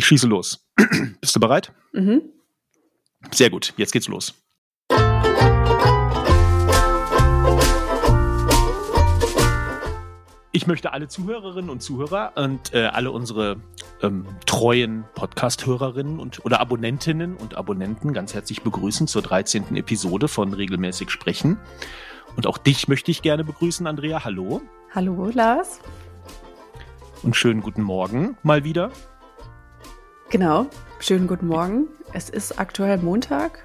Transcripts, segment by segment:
Ich schieße los. Bist du bereit? Mhm. Sehr gut, jetzt geht's los. Ich möchte alle Zuhörerinnen und Zuhörer und äh, alle unsere ähm, treuen Podcast-Hörerinnen und oder Abonnentinnen und Abonnenten ganz herzlich begrüßen zur 13. Episode von Regelmäßig Sprechen. Und auch dich möchte ich gerne begrüßen, Andrea. Hallo. Hallo, Lars. Und schönen guten Morgen mal wieder. Genau, schönen guten Morgen. Es ist aktuell Montag.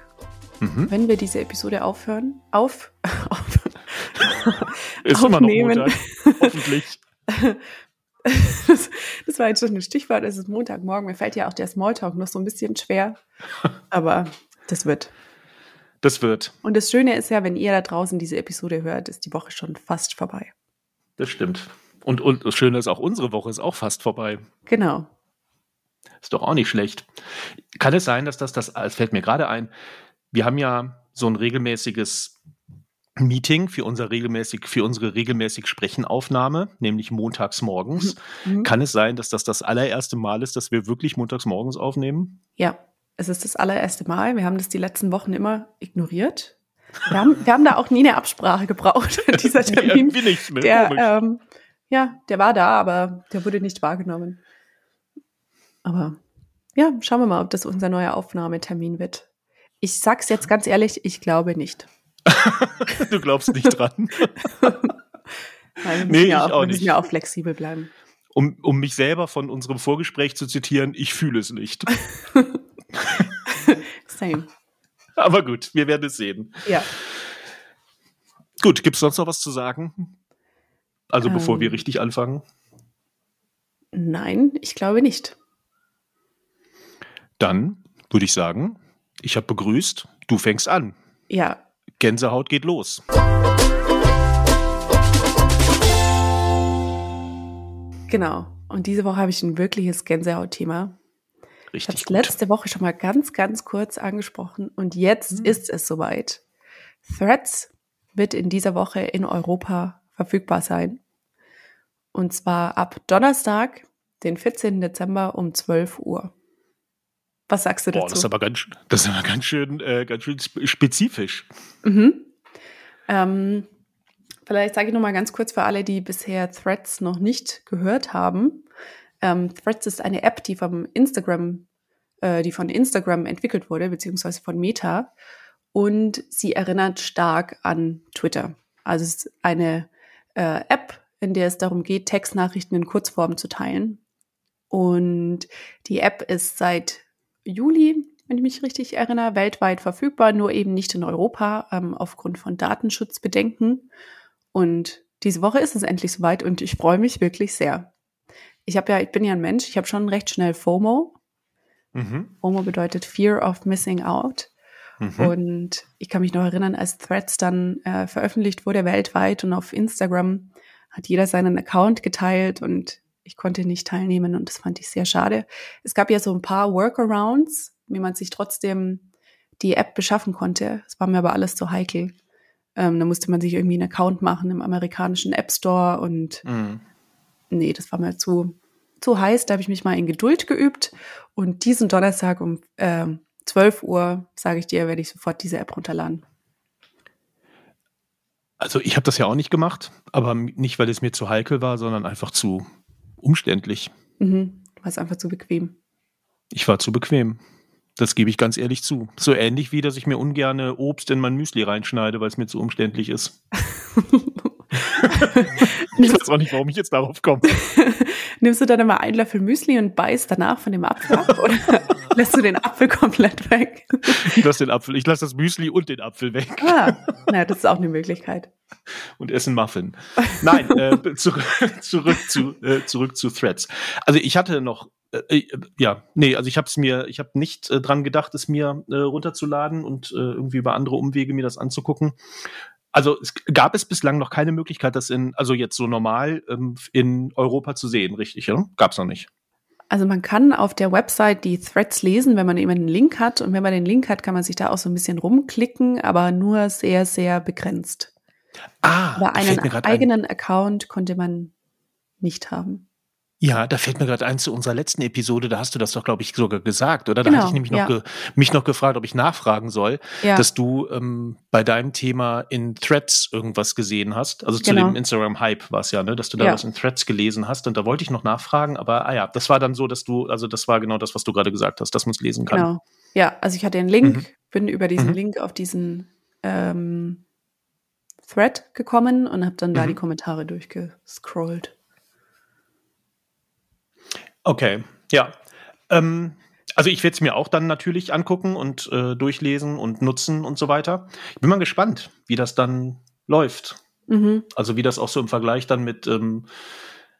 Mhm. Wenn wir diese Episode aufhören, auf, auf ist immer noch Montag, hoffentlich. Das, das, war jetzt schon ein Stichwort, es ist Montagmorgen. Mir fällt ja auch der Smalltalk noch so ein bisschen schwer. Aber das wird. Das wird. Und das Schöne ist ja, wenn ihr da draußen diese Episode hört, ist die Woche schon fast vorbei. Das stimmt. Und, und das Schöne ist auch, unsere Woche ist auch fast vorbei. Genau. Ist doch auch nicht schlecht. Kann es sein, dass das, das, es fällt mir gerade ein, wir haben ja so ein regelmäßiges Meeting für unser regelmäßig, für unsere regelmäßig Sprechenaufnahme, nämlich montags morgens. Mhm. Kann es sein, dass das das allererste Mal ist, dass wir wirklich montags morgens aufnehmen? Ja, es ist das allererste Mal. Wir haben das die letzten Wochen immer ignoriert. Wir haben, wir haben da auch nie eine Absprache gebraucht. Dieser Termin, nee, nicht, ne? der, ähm, ja, der war da, aber der wurde nicht wahrgenommen. Aber ja, schauen wir mal, ob das unser neuer Aufnahmetermin wird. Ich sag's jetzt ganz ehrlich, ich glaube nicht. du glaubst nicht dran. Nein, wir nee, ja auch, ich auch wir müssen ja auch flexibel bleiben. Um, um mich selber von unserem Vorgespräch zu zitieren, ich fühle es nicht. Same. Aber gut, wir werden es sehen. Ja. Gut, gibt es sonst noch was zu sagen? Also bevor ähm, wir richtig anfangen? Nein, ich glaube nicht. Dann würde ich sagen, ich habe begrüßt, du fängst an. Ja. Gänsehaut geht los. Genau. Und diese Woche habe ich ein wirkliches Gänsehaut-Thema. Richtig. Ich habe es letzte Woche schon mal ganz, ganz kurz angesprochen und jetzt hm. ist es soweit. Threads wird in dieser Woche in Europa verfügbar sein. Und zwar ab Donnerstag, den 14. Dezember um 12 Uhr. Was sagst du dazu? Boah, das ist aber ganz, das ist aber ganz schön, äh, ganz schön spezifisch. Mhm. Ähm, vielleicht sage ich noch mal ganz kurz für alle, die bisher Threads noch nicht gehört haben. Ähm, Threads ist eine App, die vom Instagram, äh, die von Instagram entwickelt wurde, beziehungsweise von Meta. Und sie erinnert stark an Twitter. Also es ist eine äh, App, in der es darum geht, Textnachrichten in Kurzform zu teilen. Und die App ist seit Juli, wenn ich mich richtig erinnere, weltweit verfügbar, nur eben nicht in Europa ähm, aufgrund von Datenschutzbedenken. Und diese Woche ist es endlich soweit und ich freue mich wirklich sehr. Ich habe ja, ich bin ja ein Mensch, ich habe schon recht schnell FOMO. Mhm. FOMO bedeutet Fear of Missing Out. Mhm. Und ich kann mich noch erinnern, als Threads dann äh, veröffentlicht wurde weltweit und auf Instagram hat jeder seinen Account geteilt und ich konnte nicht teilnehmen und das fand ich sehr schade. Es gab ja so ein paar Workarounds, wie man sich trotzdem die App beschaffen konnte. Es war mir aber alles zu heikel. Ähm, da musste man sich irgendwie einen Account machen im amerikanischen App Store und mhm. nee, das war mir zu, zu heiß. Da habe ich mich mal in Geduld geübt und diesen Donnerstag um äh, 12 Uhr, sage ich dir, werde ich sofort diese App runterladen. Also ich habe das ja auch nicht gemacht, aber nicht, weil es mir zu heikel war, sondern einfach zu umständlich. Mhm. War es einfach zu bequem. Ich war zu bequem. Das gebe ich ganz ehrlich zu. So ähnlich wie, dass ich mir ungerne Obst in mein Müsli reinschneide, weil es mir zu umständlich ist. ich weiß auch nicht, warum ich jetzt darauf komme. Nimmst du dann immer einen Löffel Müsli und beißt danach von dem Apfel ab? Oder lässt du den Apfel komplett weg? Ich lasse den Apfel, ich lasse das Müsli und den Apfel weg. Ah, na, das ist auch eine Möglichkeit. Und essen Muffin. Nein, äh, zurück, zurück, zu, äh, zurück zu Threads. Also ich hatte noch äh, äh ja, nee, also ich habe es mir, ich habe nicht äh, dran gedacht, es mir äh, runterzuladen und äh, irgendwie über andere Umwege mir das anzugucken. Also es gab es bislang noch keine Möglichkeit, das in, also jetzt so normal ähm, in Europa zu sehen, richtig? Ja? Gab es noch nicht. Also man kann auf der Website die Threads lesen, wenn man eben einen Link hat. Und wenn man den Link hat, kann man sich da auch so ein bisschen rumklicken, aber nur sehr, sehr begrenzt. Ah, aber einen eigenen ein. Account konnte man nicht haben. Ja, da fällt mir gerade ein zu unserer letzten Episode, da hast du das doch, glaube ich, sogar gesagt, oder? Da genau, hatte ich nämlich noch ja. mich noch gefragt, ob ich nachfragen soll, ja. dass du ähm, bei deinem Thema in Threads irgendwas gesehen hast. Also zu genau. dem Instagram-Hype war es ja, ne? dass du da ja. was in Threads gelesen hast. Und da wollte ich noch nachfragen, aber ah ja, das war dann so, dass du, also das war genau das, was du gerade gesagt hast, dass man es lesen kann. Genau. Ja, also ich hatte den Link, mhm. bin über diesen mhm. Link auf diesen ähm, Thread gekommen und habe dann da mhm. die Kommentare durchgescrollt. Okay, ja. Ähm, also ich werde es mir auch dann natürlich angucken und äh, durchlesen und nutzen und so weiter. Ich bin mal gespannt, wie das dann läuft. Mhm. Also wie das auch so im Vergleich dann mit ähm,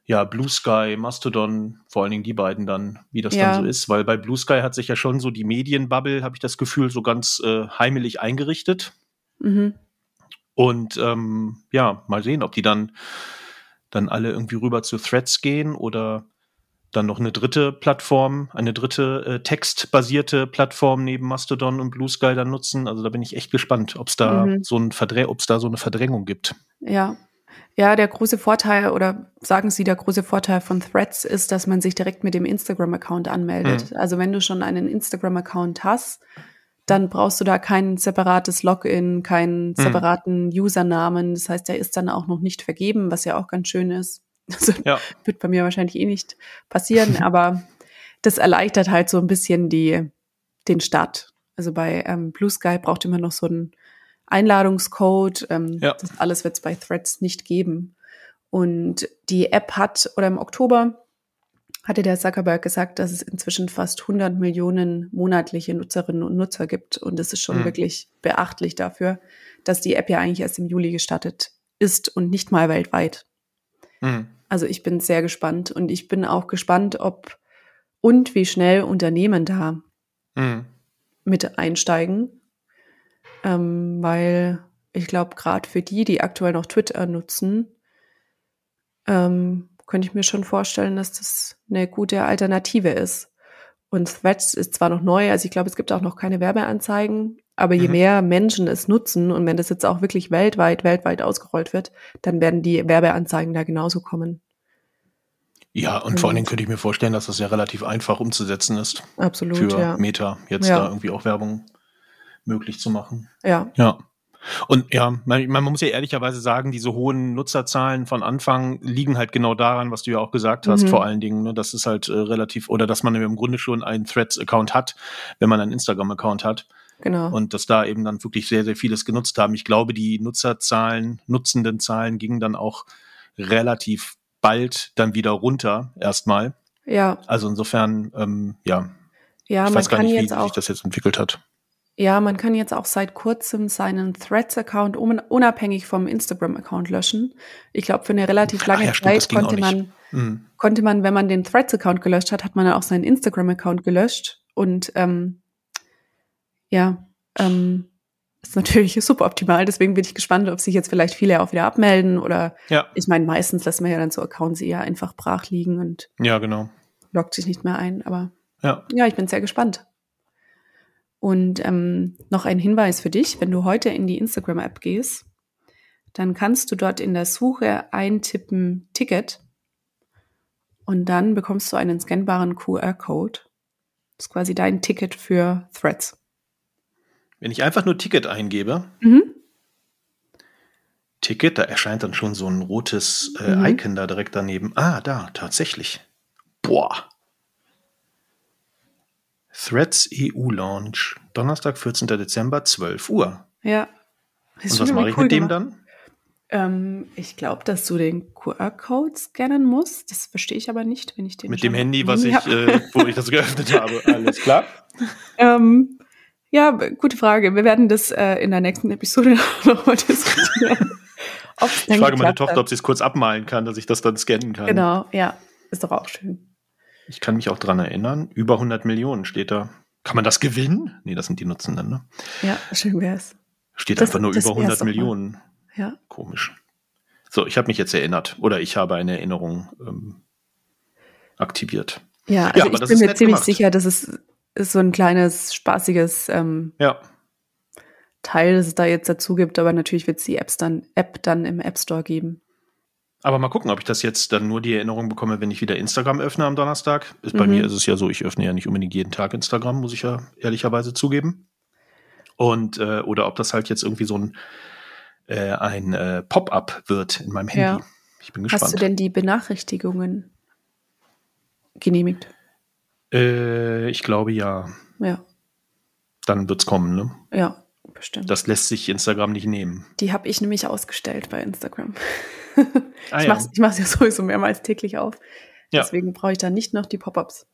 ja, Blue Sky, Mastodon, vor allen Dingen die beiden dann, wie das ja. dann so ist. Weil bei Blue Sky hat sich ja schon so die Medienbubble, habe ich das Gefühl, so ganz äh, heimelig eingerichtet. Mhm. Und ähm, ja, mal sehen, ob die dann, dann alle irgendwie rüber zu Threads gehen oder dann noch eine dritte Plattform, eine dritte äh, textbasierte Plattform neben Mastodon und Blue Sky dann nutzen. Also da bin ich echt gespannt, ob es da mhm. so ein Verdrä ob es da so eine Verdrängung gibt. Ja. Ja, der große Vorteil oder sagen Sie, der große Vorteil von Threads ist, dass man sich direkt mit dem Instagram-Account anmeldet. Mhm. Also wenn du schon einen Instagram-Account hast, dann brauchst du da kein separates Login, keinen mhm. separaten mhm. Usernamen. Das heißt, der ist dann auch noch nicht vergeben, was ja auch ganz schön ist. Also ja. wird bei mir wahrscheinlich eh nicht passieren, aber das erleichtert halt so ein bisschen die, den Start. Also bei ähm, Blue Sky braucht immer noch so einen Einladungscode. Ähm, ja. Das alles wird es bei Threads nicht geben. Und die App hat, oder im Oktober hatte der Zuckerberg gesagt, dass es inzwischen fast 100 Millionen monatliche Nutzerinnen und Nutzer gibt. Und das ist schon mhm. wirklich beachtlich dafür, dass die App ja eigentlich erst im Juli gestartet ist und nicht mal weltweit. Mhm. Also ich bin sehr gespannt und ich bin auch gespannt, ob und wie schnell Unternehmen da mhm. mit einsteigen, ähm, weil ich glaube, gerade für die, die aktuell noch Twitter nutzen, ähm, könnte ich mir schon vorstellen, dass das eine gute Alternative ist. Und Threads ist zwar noch neu, also ich glaube, es gibt auch noch keine Werbeanzeigen, aber je mhm. mehr Menschen es nutzen und wenn das jetzt auch wirklich weltweit, weltweit ausgerollt wird, dann werden die Werbeanzeigen da genauso kommen. Ja, und, und vor allen Dingen könnte ich mir vorstellen, dass das ja relativ einfach umzusetzen ist. Absolut. Für ja. Meta, jetzt ja. da irgendwie auch Werbung möglich zu machen. Ja. Ja. Und ja, man, man, muss ja ehrlicherweise sagen, diese hohen Nutzerzahlen von Anfang liegen halt genau daran, was du ja auch gesagt hast, mhm. vor allen Dingen, ne, dass es halt äh, relativ, oder dass man im Grunde schon einen Threads-Account hat, wenn man einen Instagram-Account hat. Genau. Und dass da eben dann wirklich sehr, sehr vieles genutzt haben. Ich glaube, die Nutzerzahlen, nutzenden Zahlen gingen dann auch relativ bald dann wieder runter, erstmal. Ja. Also insofern, ähm, ja. Ja, ich weiß gar nicht, wie, wie sich das jetzt entwickelt hat. Ja, man kann jetzt auch seit kurzem seinen Threads-Account unabhängig vom Instagram-Account löschen. Ich glaube, für eine relativ lange ja, stimmt, Zeit konnte man, mhm. konnte man, wenn man den Threads-Account gelöscht hat, hat man dann auch seinen Instagram-Account gelöscht. Und ähm, ja, ähm, ist natürlich suboptimal. Deswegen bin ich gespannt, ob sich jetzt vielleicht viele auch wieder abmelden oder ja. ich meine, meistens lassen wir ja dann so Accounts eher einfach brach liegen und ja, genau. loggt sich nicht mehr ein. Aber ja, ja ich bin sehr gespannt. Und ähm, noch ein Hinweis für dich, wenn du heute in die Instagram-App gehst, dann kannst du dort in der Suche eintippen Ticket und dann bekommst du einen scannbaren QR-Code. Das ist quasi dein Ticket für Threads. Wenn ich einfach nur Ticket eingebe, mhm. Ticket, da erscheint dann schon so ein rotes äh, mhm. Icon da direkt daneben. Ah, da, tatsächlich. Boah. Threads EU Launch. Donnerstag, 14. Dezember, 12 Uhr. Ja. Und was mache ich cool mit dem dann? Ähm, ich glaube, dass du den QR-Code scannen musst. Das verstehe ich aber nicht, wenn ich den. Mit dem Handy, was ich, äh, wo ich das geöffnet habe. Alles klar. ähm, ja, gute Frage. Wir werden das äh, in der nächsten Episode nochmal diskutieren. ich frage meine Tochter, hat. ob sie es kurz abmalen kann, dass ich das dann scannen kann. Genau, ja. Ist doch auch schön. Ich kann mich auch dran erinnern. Über 100 Millionen steht da. Kann man das gewinnen? Nee, das sind die Nutzenden, ne? Ja, schön wär's. Steht das, einfach nur über 100 Millionen. Ja. Komisch. So, ich habe mich jetzt erinnert. Oder ich habe eine Erinnerung ähm, aktiviert. Ja, also ja, ich bin mir ziemlich gemacht. sicher, dass es ist so ein kleines, spaßiges ähm, ja. Teil, das es da jetzt dazu gibt, aber natürlich wird es die Apps dann, App dann im App Store geben. Aber mal gucken, ob ich das jetzt dann nur die Erinnerung bekomme, wenn ich wieder Instagram öffne am Donnerstag. Ist, mhm. Bei mir ist es ja so, ich öffne ja nicht unbedingt jeden Tag Instagram, muss ich ja ehrlicherweise zugeben. Und äh, oder ob das halt jetzt irgendwie so ein, äh, ein äh, Pop-up wird in meinem Handy. Ja. Ich bin gespannt. Hast du denn die Benachrichtigungen genehmigt? Äh, ich glaube ja. Ja. Dann wird's kommen, ne? Ja, bestimmt. Das lässt sich Instagram nicht nehmen. Die habe ich nämlich ausgestellt bei Instagram. ah, ich mache es ja. ja sowieso mehrmals täglich auf. Ja. Deswegen brauche ich da nicht noch die Pop-ups.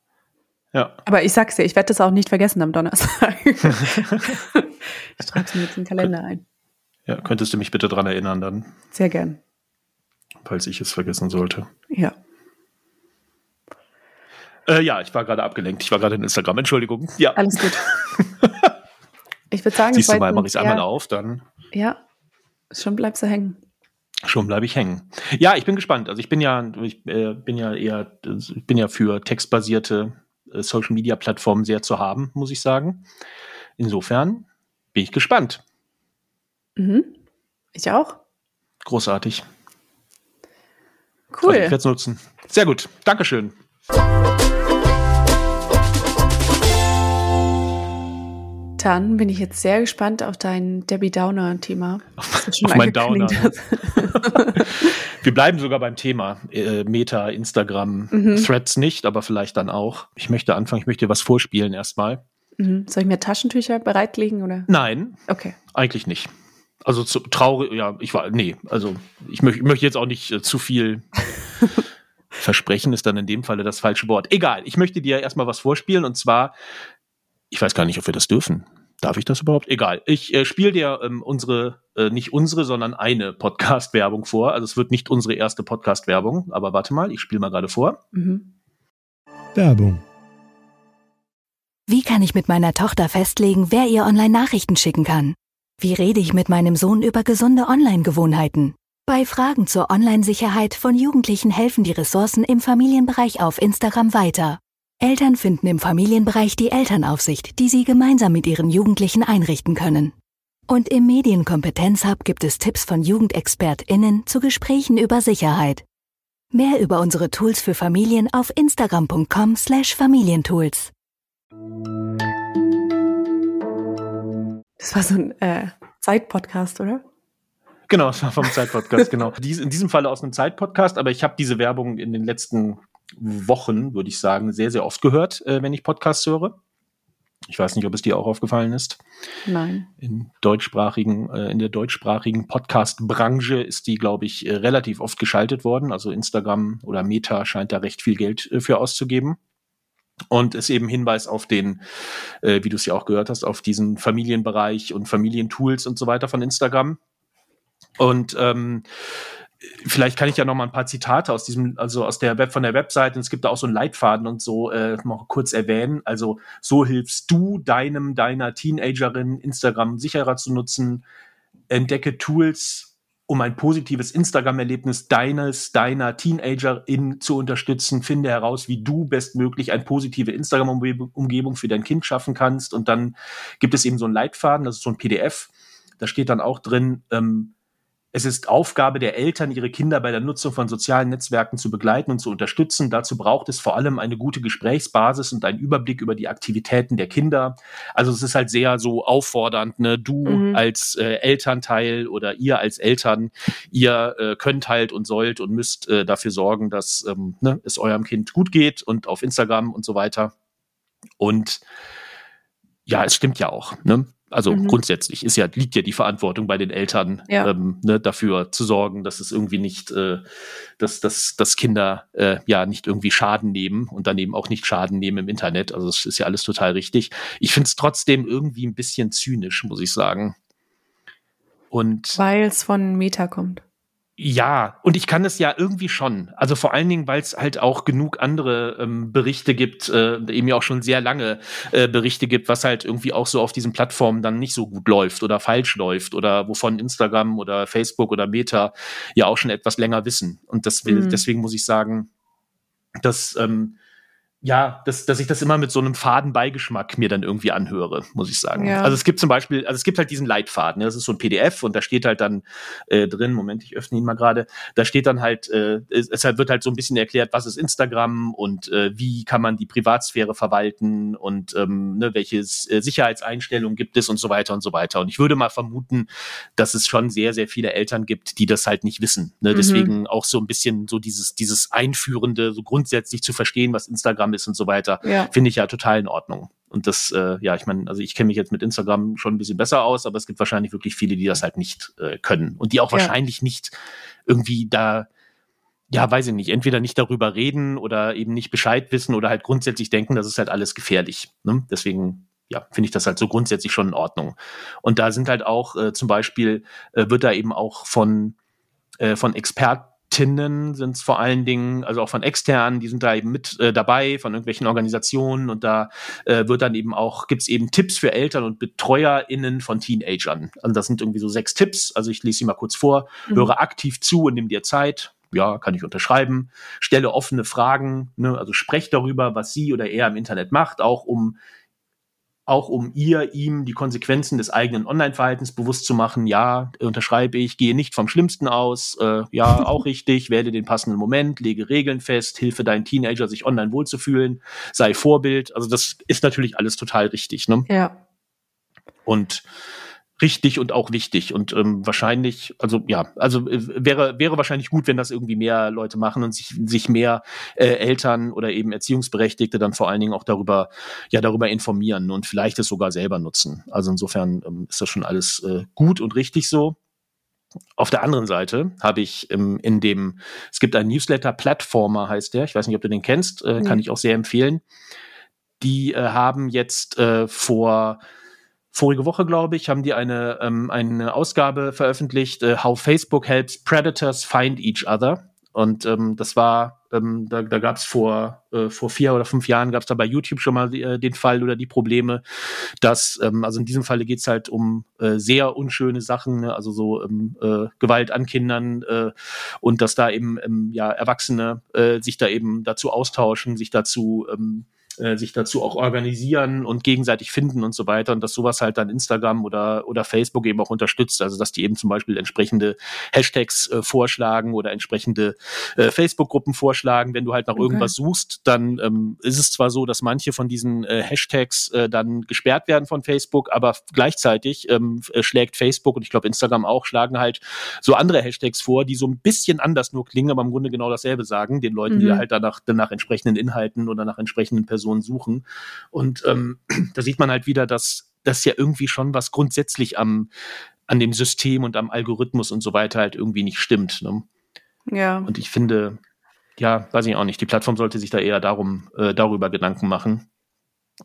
Ja. Aber ich sag's dir, ich werde das auch nicht vergessen am Donnerstag. ich trage es mir jetzt in den Kalender ein. Ja, könntest du mich bitte dran erinnern dann? Sehr gern. Falls ich es vergessen sollte. Ja. Äh, ja, ich war gerade abgelenkt. Ich war gerade in Instagram. Entschuldigung. Ja. Alles gut. Ich würde sagen, Siehst du mal, mache ich es einmal auf, dann. Ja, schon bleibst du hängen. Schon bleibe ich hängen. Ja, ich bin gespannt. Also ich bin ja, ich äh, bin ja eher, ich bin ja für textbasierte äh, Social Media Plattformen sehr zu haben, muss ich sagen. Insofern bin ich gespannt. Mhm. Ich auch. Großartig. Cool. Also ich werde es nutzen. Sehr gut. Dankeschön. Dann bin ich jetzt sehr gespannt auf dein Debbie Downer-Thema. Auf, auf mein Downer. Wir bleiben sogar beim Thema äh, Meta, Instagram, mhm. Threads nicht, aber vielleicht dann auch. Ich möchte anfangen, ich möchte dir was vorspielen erstmal. Mhm. Soll ich mir Taschentücher bereitlegen oder? Nein. Okay. Eigentlich nicht. Also zu, traurig, ja, ich war, nee, also ich, möch, ich möchte jetzt auch nicht äh, zu viel versprechen, ist dann in dem Falle das falsche Wort. Egal, ich möchte dir erstmal was vorspielen und zwar ich weiß gar nicht, ob wir das dürfen. Darf ich das überhaupt? Egal. Ich äh, spiele dir ähm, unsere, äh, nicht unsere, sondern eine Podcast-Werbung vor. Also es wird nicht unsere erste Podcast-Werbung, aber warte mal, ich spiele mal gerade vor. Mhm. Werbung. Wie kann ich mit meiner Tochter festlegen, wer ihr Online-Nachrichten schicken kann? Wie rede ich mit meinem Sohn über gesunde Online-Gewohnheiten? Bei Fragen zur Online-Sicherheit von Jugendlichen helfen die Ressourcen im Familienbereich auf Instagram weiter. Eltern finden im Familienbereich die Elternaufsicht, die sie gemeinsam mit ihren Jugendlichen einrichten können. Und im Medienkompetenz-Hub gibt es Tipps von JugendexpertInnen zu Gesprächen über Sicherheit. Mehr über unsere Tools für Familien auf instagram.com slash familientools. Das war so ein äh, Zeitpodcast, oder? Genau, das war vom Zeitpodcast, genau. Dies, in diesem Falle aus einem Zeitpodcast, aber ich habe diese Werbung in den letzten Wochen, würde ich sagen, sehr, sehr oft gehört, äh, wenn ich Podcasts höre. Ich weiß nicht, ob es dir auch aufgefallen ist. Nein. In deutschsprachigen, äh, in der deutschsprachigen Podcast-Branche ist die, glaube ich, äh, relativ oft geschaltet worden. Also Instagram oder Meta scheint da recht viel Geld äh, für auszugeben. Und ist eben Hinweis auf den, äh, wie du es ja auch gehört hast, auf diesen Familienbereich und Familientools und so weiter von Instagram. Und ähm, vielleicht kann ich ja noch mal ein paar Zitate aus diesem, also aus der Web von der Webseite. Es gibt da auch so einen Leitfaden und so äh, noch kurz erwähnen. Also so hilfst du deinem deiner Teenagerin Instagram sicherer zu nutzen. Entdecke Tools, um ein positives Instagram-Erlebnis deines, deiner Teenagerin zu unterstützen. Finde heraus, wie du bestmöglich eine positive Instagram-Umgebung für dein Kind schaffen kannst. Und dann gibt es eben so einen Leitfaden, das ist so ein PDF. Da steht dann auch drin, ähm, es ist Aufgabe der Eltern, ihre Kinder bei der Nutzung von sozialen Netzwerken zu begleiten und zu unterstützen. Dazu braucht es vor allem eine gute Gesprächsbasis und einen Überblick über die Aktivitäten der Kinder. Also es ist halt sehr so auffordernd, ne? Du mhm. als äh, Elternteil oder ihr als Eltern, ihr äh, könnt halt und sollt und müsst äh, dafür sorgen, dass ähm, ne, es eurem Kind gut geht und auf Instagram und so weiter. Und ja, es stimmt ja auch. Ne? Also mhm. grundsätzlich ist ja, liegt ja die Verantwortung bei den Eltern, ja. ähm, ne, dafür zu sorgen, dass es irgendwie nicht, äh, dass, dass, dass Kinder äh, ja nicht irgendwie Schaden nehmen und dann eben auch nicht Schaden nehmen im Internet. Also das ist ja alles total richtig. Ich finde es trotzdem irgendwie ein bisschen zynisch, muss ich sagen. Und weil es von Meta kommt. Ja, und ich kann es ja irgendwie schon. Also vor allen Dingen, weil es halt auch genug andere ähm, Berichte gibt, äh, eben ja auch schon sehr lange äh, Berichte gibt, was halt irgendwie auch so auf diesen Plattformen dann nicht so gut läuft oder falsch läuft oder wovon Instagram oder Facebook oder Meta ja auch schon etwas länger wissen. Und das will, mhm. deswegen muss ich sagen, dass ähm, ja, dass, dass ich das immer mit so einem faden Beigeschmack mir dann irgendwie anhöre, muss ich sagen. Ja. Also es gibt zum Beispiel, also es gibt halt diesen Leitfaden, ne? das ist so ein PDF und da steht halt dann äh, drin, Moment, ich öffne ihn mal gerade, da steht dann halt, äh, es, es wird halt so ein bisschen erklärt, was ist Instagram und äh, wie kann man die Privatsphäre verwalten und ähm, ne, welche äh, Sicherheitseinstellungen gibt es und so weiter und so weiter. Und ich würde mal vermuten, dass es schon sehr, sehr viele Eltern gibt, die das halt nicht wissen. Ne? Mhm. Deswegen auch so ein bisschen so dieses, dieses Einführende, so grundsätzlich zu verstehen, was Instagram ist und so weiter, Ja. finde ich ja total in Ordnung. Und das, äh, ja, ich meine, also ich kenne mich jetzt mit Instagram schon ein bisschen besser aus, aber es gibt wahrscheinlich wirklich viele, die das halt nicht äh, können und die auch Ja. wahrscheinlich nicht irgendwie da, ja, weiß ich nicht, entweder nicht darüber reden oder eben nicht Bescheid wissen oder halt grundsätzlich denken, das ist halt alles gefährlich. Ne? Deswegen, ja, finde ich das halt so grundsätzlich schon in Ordnung. Und da sind halt auch äh, zum Beispiel, äh, wird da eben auch von, äh, von Expertinnen sind es vor allen Dingen, also auch von externen, die sind da eben mit äh, dabei, von irgendwelchen Organisationen und da äh, wird dann eben auch, gibt es eben Tipps für Eltern und BetreuerInnen von Teenagern. Also das sind irgendwie so sechs Tipps, also ich lese sie mal kurz vor, Mhm. höre aktiv zu und nimm dir Zeit. Ja, kann ich unterschreiben. Stelle offene Fragen, ne? also sprech darüber, was sie oder er im Internet macht, auch um auch um ihr, ihm die Konsequenzen des eigenen Online-Verhaltens bewusst zu machen. Ja, unterschreibe ich, gehe nicht vom Schlimmsten aus. Äh, ja, auch richtig, wähle den passenden Moment, lege Regeln fest, hilfe deinen Teenager, sich online wohlzufühlen, sei Vorbild. Also das ist natürlich alles total richtig. Ne? Ja. und richtig und auch wichtig und ähm, wahrscheinlich, also ja, also äh, wäre wäre wahrscheinlich gut, wenn das irgendwie mehr Leute machen und sich sich mehr äh, Eltern oder eben Erziehungsberechtigte dann vor allen Dingen auch darüber ja darüber informieren und vielleicht es sogar selber nutzen. Also insofern ähm, ist das schon alles äh, gut und richtig so. Auf der anderen Seite habe ich ähm, in dem, es gibt einen Newsletter, Platformer heißt der, ich weiß nicht, ob du den kennst, äh, kann Nee. ich auch sehr empfehlen. Die äh, haben jetzt äh, vor vorige Woche, glaube ich, haben die eine, ähm, eine Ausgabe veröffentlicht, äh, How Facebook Helps Predators Find Each Other. Und ähm, das war, ähm, da, da gab es vor, äh, vor vier oder fünf Jahren, gab es da bei YouTube schon mal äh, den Fall oder die Probleme, dass, ähm, also in diesem Falle geht es halt um äh, sehr unschöne Sachen, ne? also so ähm, äh, Gewalt an Kindern äh, und dass da eben ähm, ja Erwachsene äh, sich da eben dazu austauschen, sich dazu ähm, äh, sich dazu auch organisieren und gegenseitig finden und so weiter und dass sowas halt dann Instagram oder oder Facebook eben auch unterstützt, also dass die eben zum Beispiel entsprechende Hashtags äh, vorschlagen oder entsprechende äh, Facebook-Gruppen vorschlagen. Wenn du halt nach Okay. irgendwas suchst, dann ähm, ist es zwar so, dass manche von diesen äh, Hashtags äh, dann gesperrt werden von Facebook, aber gleichzeitig ähm, äh, schlägt Facebook und ich glaube Instagram auch schlagen halt so andere Hashtags vor, die so ein bisschen anders nur klingen, aber im Grunde genau dasselbe sagen, den Leuten, die Mhm. halt danach, danach entsprechenden Inhalten oder nach entsprechenden Personen suchen. Und ähm, da sieht man halt wieder, dass das ja irgendwie schon was grundsätzlich am an dem System und am Algorithmus und so weiter halt irgendwie nicht stimmt. Ne? Ja. Und ich finde, ja, weiß ich auch nicht, die Plattform sollte sich da eher darum, äh, darüber Gedanken machen.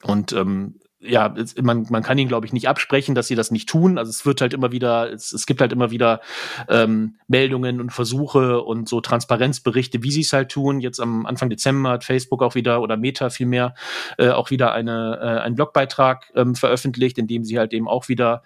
Und ähm, ja, man, man kann ihnen, glaube ich, nicht absprechen, dass sie das nicht tun. Also es wird halt immer wieder, es, es gibt halt immer wieder ähm, Meldungen und Versuche und so Transparenzberichte, wie sie es halt tun. Jetzt am Anfang Dezember hat Facebook auch wieder oder Meta vielmehr äh, auch wieder eine, äh, einen Blogbeitrag ähm, veröffentlicht, in dem sie halt eben auch wieder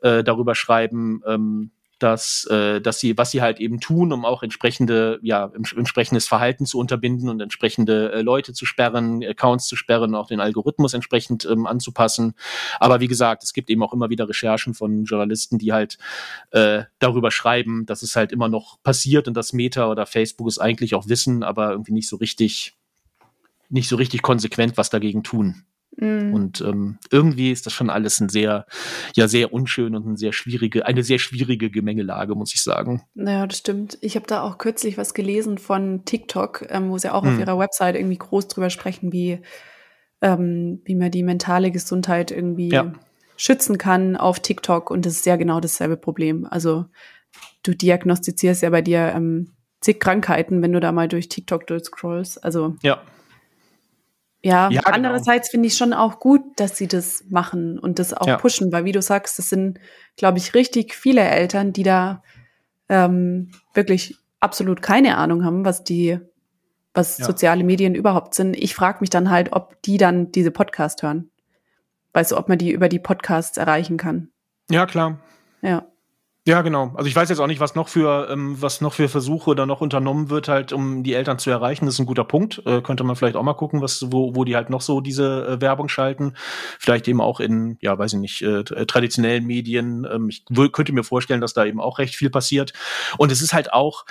äh, darüber schreiben, ähm, dass, äh, dass sie, was sie halt eben tun, um auch entsprechende, ja, ents- entsprechendes Verhalten zu unterbinden und entsprechende äh, Leute zu sperren, Accounts zu sperren, auch den Algorithmus entsprechend ähm, anzupassen. Aber wie gesagt, es gibt eben auch immer wieder Recherchen von Journalisten, die halt äh, darüber schreiben, dass es halt immer noch passiert und dass Meta oder Facebook es eigentlich auch wissen, aber irgendwie nicht so richtig, nicht so richtig konsequent was dagegen tun. Mhm. Und ähm, irgendwie ist das schon alles ein sehr, ja, sehr unschön und eine sehr schwierige, eine sehr schwierige Gemengelage, muss ich sagen. Naja, das stimmt. Ich habe da auch kürzlich was gelesen von TikTok, ähm, wo sie auch auf Hm. ihrer Website irgendwie groß drüber sprechen, wie, ähm, wie man die mentale Gesundheit irgendwie Ja. schützen kann auf TikTok. Und das ist ja genau dasselbe Problem. Also du diagnostizierst ja bei dir ähm, zig Krankheiten, wenn du da mal durch TikTok durchscrollst. Also Ja, ja, Ja, genau. andererseits finde ich schon auch gut, dass sie das machen und das auch Ja. pushen, weil wie du sagst, das sind, glaube ich, richtig viele Eltern, die da ähm, wirklich absolut keine Ahnung haben, was die, was Ja. soziale Medien überhaupt sind. Ich frage mich dann halt, ob die dann diese Podcast hören. Weißt du, ob man die über die Podcasts erreichen kann. ja, klar. Ja. Ja, genau. Also ich weiß jetzt auch nicht, was noch für ähm, was noch für Versuche da noch unternommen wird, halt um die Eltern zu erreichen. Das ist ein guter Punkt. Äh, könnte man vielleicht auch mal gucken, was wo wo die halt noch so diese äh, Werbung schalten. Vielleicht eben auch in ja, weiß ich nicht, äh, traditionellen Medien. Ähm, ich könnte mir vorstellen, dass da eben auch recht viel passiert. Und es ist halt auch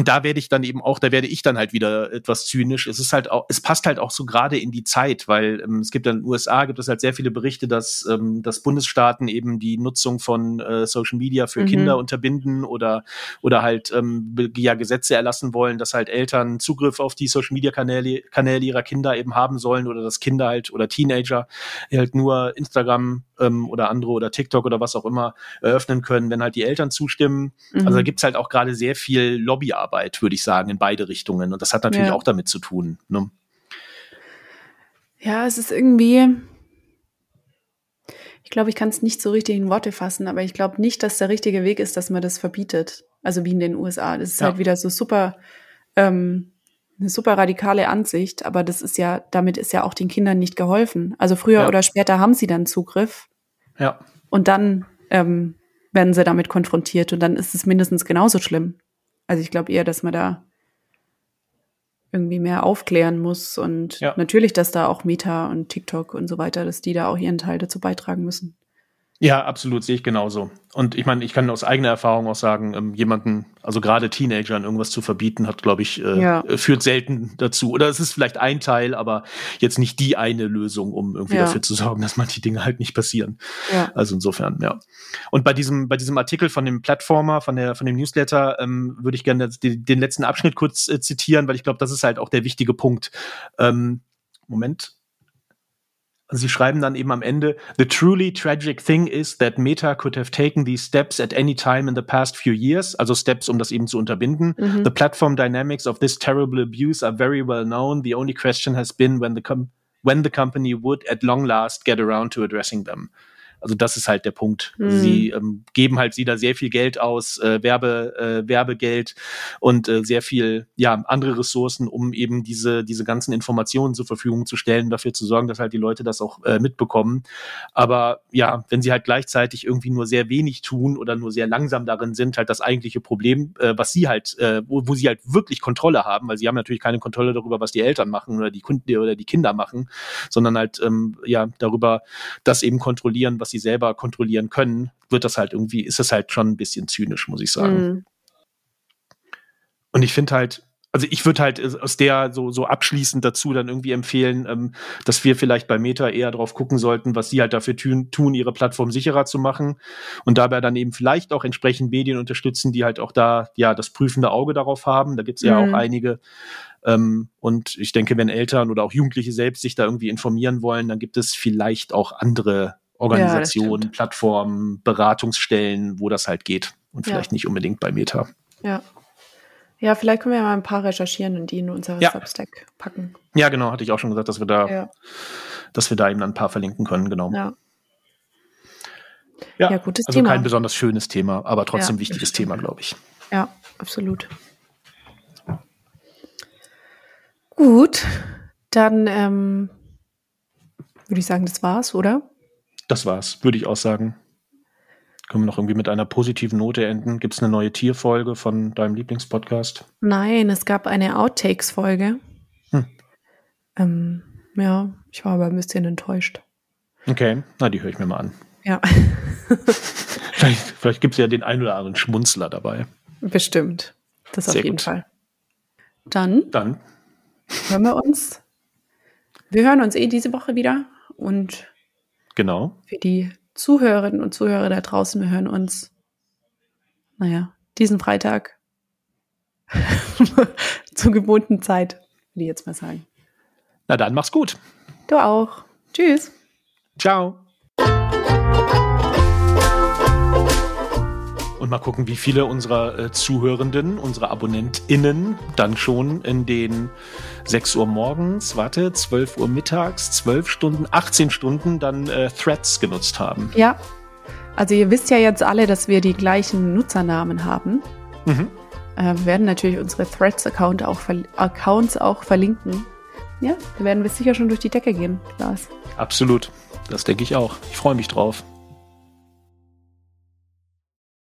und da werde ich dann eben auch, da werde ich dann halt wieder etwas zynisch. Es ist halt auch, es passt halt auch so gerade in die Zeit, weil ähm, es gibt dann in den USA gibt es halt sehr viele Berichte, dass, ähm, dass Bundesstaaten eben die Nutzung von äh, Social Media für mhm. Kinder unterbinden oder oder halt ähm, ja Gesetze erlassen wollen, dass halt Eltern Zugriff auf die Social Media Kanäle, Kanäle ihrer Kinder eben haben sollen oder dass Kinder halt oder Teenager halt nur Instagram ähm, oder andere oder TikTok oder was auch immer eröffnen können, wenn halt die Eltern zustimmen. Mhm. Also da gibt's halt auch gerade sehr viel Lobbyarbeit, würde ich sagen, in beide Richtungen. Und das hat natürlich ja. auch damit zu tun. Ne? Ja, es ist irgendwie. Ich glaube, ich kann es nicht so richtig in Worte fassen, aber ich glaube nicht, dass der richtige Weg ist, dass man das verbietet. Also wie in den USA. Das ist ja. halt wieder so super, ähm, eine super radikale Ansicht, aber das ist ja, damit ist ja auch den Kindern nicht geholfen. Also früher ja. oder später haben sie dann Zugriff ja. Und dann ähm, werden sie damit konfrontiert und dann ist es mindestens genauso schlimm. Also ich glaube eher, dass man da irgendwie mehr aufklären muss und ja. natürlich, dass da auch Meta und TikTok und so weiter, dass die da auch ihren Teil dazu beitragen müssen. Ja, absolut, sehe ich genauso. Und ich meine, ich kann aus eigener Erfahrung auch sagen, ähm, jemanden, also gerade Teenagern irgendwas zu verbieten, hat, glaube ich, äh, ja. Äh, führt selten dazu. Oder es ist vielleicht ein Teil, aber jetzt nicht die eine Lösung, um irgendwie ja. dafür zu sorgen, dass manche Dinge halt nicht passieren. Ja. Also insofern, ja. Und bei diesem, bei diesem Artikel von dem Plattformer, von der, von dem Newsletter, ähm, würde ich gerne den, den letzten Abschnitt kurz äh, zitieren, weil ich glaube, das ist halt auch der wichtige Punkt. Ähm, Moment, Sie schreiben dann eben am Ende, The truly tragic thing is that Meta could have taken these steps at any time in the past few years, also Steps, um das eben zu unterbinden. Mhm. The platform dynamics of this terrible abuse are very well known. The only question has been when the, when the company would at long last get around to addressing them. Also das ist halt der Punkt. Mhm. Sie ähm, geben halt wieder sehr viel Geld aus, äh, Werbe, äh, Werbegeld und äh, sehr viel, ja, andere Ressourcen, um eben diese, diese ganzen Informationen zur Verfügung zu stellen, dafür zu sorgen, dass halt die Leute das auch äh, mitbekommen. Aber ja, wenn sie halt gleichzeitig irgendwie nur sehr wenig tun oder nur sehr langsam darin sind, halt das eigentliche Problem, äh, was sie halt, äh, wo, wo sie halt wirklich Kontrolle haben, weil sie haben natürlich keine Kontrolle darüber, was die Eltern machen oder die Kunden oder die Kinder machen, sondern halt ähm, ja darüber, das eben kontrollieren, was sie selber kontrollieren können, wird das halt irgendwie, ist das halt schon ein bisschen zynisch, muss ich sagen. Mhm. Und ich finde halt, also ich würde halt aus der so, so abschließend dazu dann irgendwie empfehlen, ähm, dass wir vielleicht bei Meta eher drauf gucken sollten, was sie halt dafür tun, tun, ihre Plattform sicherer zu machen und dabei dann eben vielleicht auch entsprechend Medien unterstützen, die halt auch da ja das prüfende Auge darauf haben. Da gibt es ja mhm. auch einige. Ähm, und ich denke, wenn Eltern oder auch Jugendliche selbst sich da irgendwie informieren wollen, dann gibt es vielleicht auch andere Organisationen, ja, Plattformen, Beratungsstellen, wo das halt geht und vielleicht ja. nicht unbedingt bei Meta. Ja. Ja, vielleicht können wir ja mal ein paar recherchieren und die in unser ja. Substack packen. Ja, genau, hatte ich auch schon gesagt, dass wir da, ja. dass wir da eben ein paar verlinken können, genau. Ja. Ja, gutes also Thema. kein besonders schönes Thema, aber trotzdem wichtiges Thema, glaube ich. Ja, absolut. Gut, dann ähm, würde ich sagen, das war's, oder? Das war's, würde ich auch sagen. Können wir noch irgendwie mit einer positiven Note enden? Gibt es eine neue Tierfolge von deinem Lieblingspodcast? Nein, es gab eine Outtakes-Folge. Hm. Ähm, ja, ich war aber ein bisschen enttäuscht. Okay, na, die höre ich mir mal an. Ja. vielleicht vielleicht gibt es ja den ein oder anderen Schmunzler dabei. Bestimmt. Das Sehr auf jeden gut. Fall. Dann, Dann hören wir uns. Wir hören uns eh diese Woche wieder und Genau. Für die Zuhörerinnen und Zuhörer da draußen, wir hören uns, naja, diesen Freitag zur gewohnten Zeit, würde ich jetzt mal sagen. Na dann, mach's gut. Du auch. Tschüss. Ciao. Und mal gucken, wie viele unserer äh, Zuhörenden, unsere AbonnentInnen dann schon in den 6 Uhr morgens, warte, 12 Uhr mittags, 12 Stunden, 18 Stunden dann äh, Threads genutzt haben. Ja. Also ihr wisst ja jetzt alle, dass wir die gleichen Nutzernamen haben. Mhm. Äh, wir werden natürlich unsere Threads-Account auch Accounts auch verlinken. Ja, da werden wir sicher schon durch die Decke gehen, Lars. Absolut. Das denke ich auch. Ich freue mich drauf.